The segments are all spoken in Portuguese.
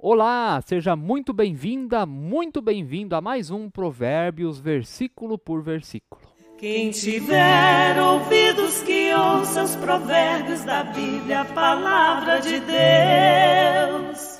Olá, seja muito bem-vinda, muito bem-vindo a mais um Provérbios, versículo por versículo. Quem tiver ouvidos que ouça os provérbios da Bíblia, a palavra de Deus.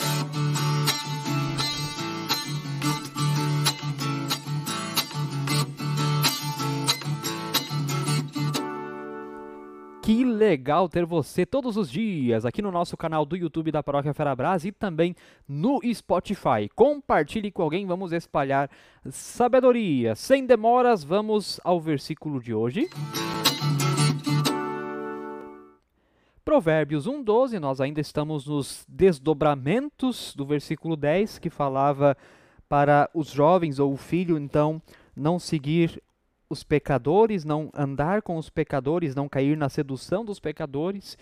Que legal ter você todos os dias aqui no nosso canal do YouTube da Paróquia Ferabras e também no Spotify. Compartilhe com alguém, vamos espalhar sabedoria. Sem demoras, vamos ao versículo de hoje. Provérbios 1:12, nós ainda estamos nos desdobramentos do versículo 10 que falava para os jovens ou o filho então não seguir os pecadores, não andar com os pecadores, não cair na sedução dos pecadores.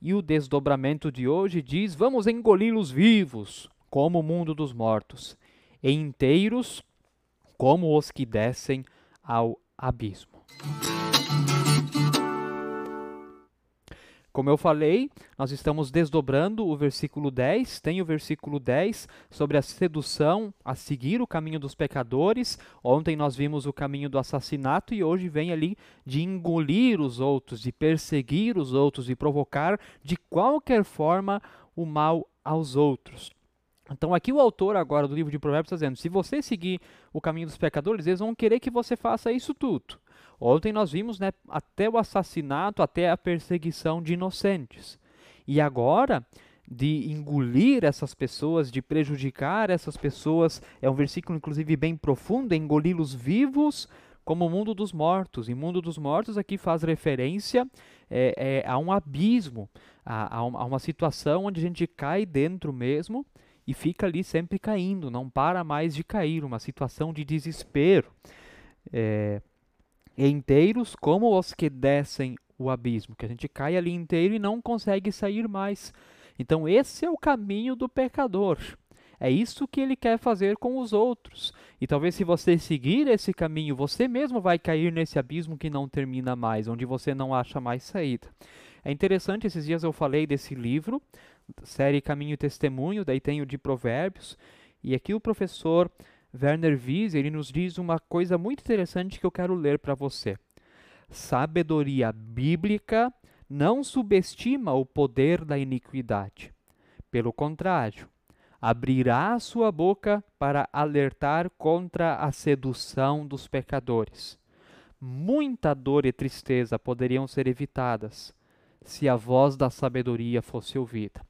E o desdobramento de hoje diz: vamos engoli-los vivos, como o mundo dos mortos, e inteiros, como os que descem ao abismo. Como eu falei, nós estamos desdobrando o versículo 10. Tem o versículo 10 sobre a sedução, a seguir o caminho dos pecadores. Ontem nós vimos o caminho do assassinato e hoje vem ali de engolir os outros, de perseguir os outros, de provocar de qualquer forma o mal aos outros. Então aqui o autor agora do livro de Provérbios está dizendo: se você seguir o caminho dos pecadores, eles vão querer que você faça isso tudo. Ontem nós vimos né, até o assassinato, até a perseguição de inocentes. E agora, de engolir essas pessoas, de prejudicar essas pessoas, é um versículo inclusive bem profundo, engoli-los vivos como o mundo dos mortos. E mundo dos mortos aqui faz referência é, é, a um abismo, a, a uma situação onde a gente cai dentro mesmo e fica ali sempre caindo, não para mais de cair, uma situação de desespero. É, inteiros como os que descem o abismo, que a gente cai ali inteiro e não consegue sair mais. Então, esse é o caminho do pecador. É isso que ele quer fazer com os outros. E talvez se você seguir esse caminho, você mesmo vai cair nesse abismo que não termina mais, onde você não acha mais saída. É interessante, esses dias eu falei desse livro, série Caminho e Testemunho, daí tem o de Provérbios, e aqui o professor Werner Wies, ele nos diz uma coisa muito interessante que eu quero ler para você. Sabedoria bíblica não subestima o poder da iniquidade. Pelo contrário, abrirá sua boca para alertar contra a sedução dos pecadores. Muita dor e tristeza poderiam ser evitadas se a voz da sabedoria fosse ouvida.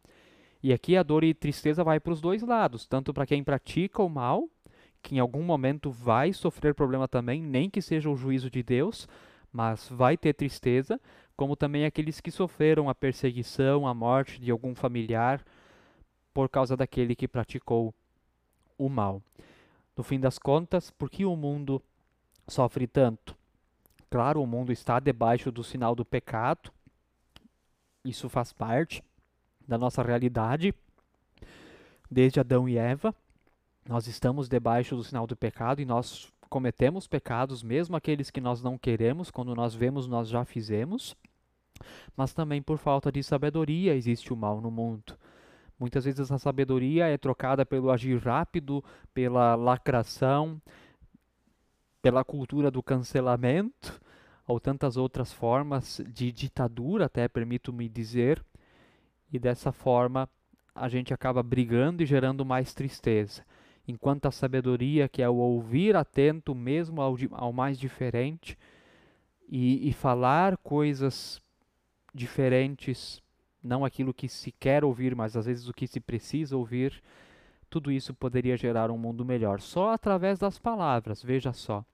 E aqui a dor e tristeza vai para os dois lados, tanto para quem pratica o mal, que em algum momento vai sofrer problema também, nem que seja o juízo de Deus, mas vai ter tristeza, como também aqueles que sofreram a perseguição, a morte de algum familiar por causa daquele que praticou o mal. No fim das contas, por que o mundo sofre tanto? Claro, o mundo está debaixo do sinal do pecado, isso faz parte da nossa realidade, desde Adão e Eva. Nós estamos debaixo do sinal do pecado e nós cometemos pecados, mesmo aqueles que nós não queremos, quando nós vemos, nós já fizemos. Mas também por falta de sabedoria existe o mal no mundo. Muitas vezes essa sabedoria é trocada pelo agir rápido, pela lacração, pela cultura do cancelamento ou tantas outras formas de ditadura, até permito-me dizer, e dessa forma a gente acaba brigando e gerando mais tristeza. Enquanto a sabedoria, que é o ouvir atento mesmo ao, ao mais diferente e, e falar coisas diferentes, não aquilo que se quer ouvir, mas às vezes o que se precisa ouvir, tudo isso poderia gerar um mundo melhor. Só através das palavras, veja só.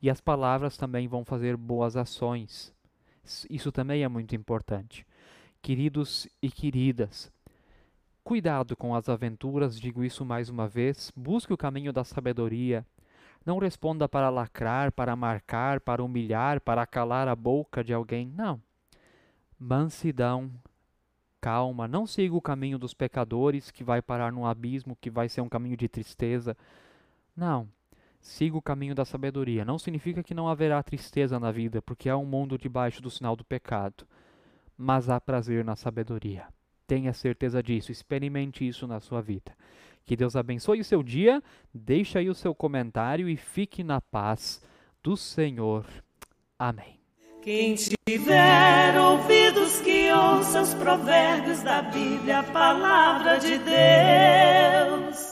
E as palavras também vão fazer boas ações. Isso também é muito importante. Queridos e queridas, cuidado com as aventuras, digo isso mais uma vez, busque o caminho da sabedoria. Não responda para lacrar, para marcar, para humilhar, para calar a boca de alguém. Não. Mansidão, calma, não siga o caminho dos pecadores que vai parar num abismo, que vai ser um caminho de tristeza. Não siga o caminho da sabedoria. Não significa que não haverá tristeza na vida, porque há um mundo debaixo do sinal do pecado. Mas há prazer na sabedoria. Tenha certeza disso, experimente isso na sua vida. Que Deus abençoe o seu dia, deixe aí o seu comentário e fique na paz do Senhor. Amém. Quem tiver ouvidos que ouça os provérbios da Bíblia, a palavra de Deus.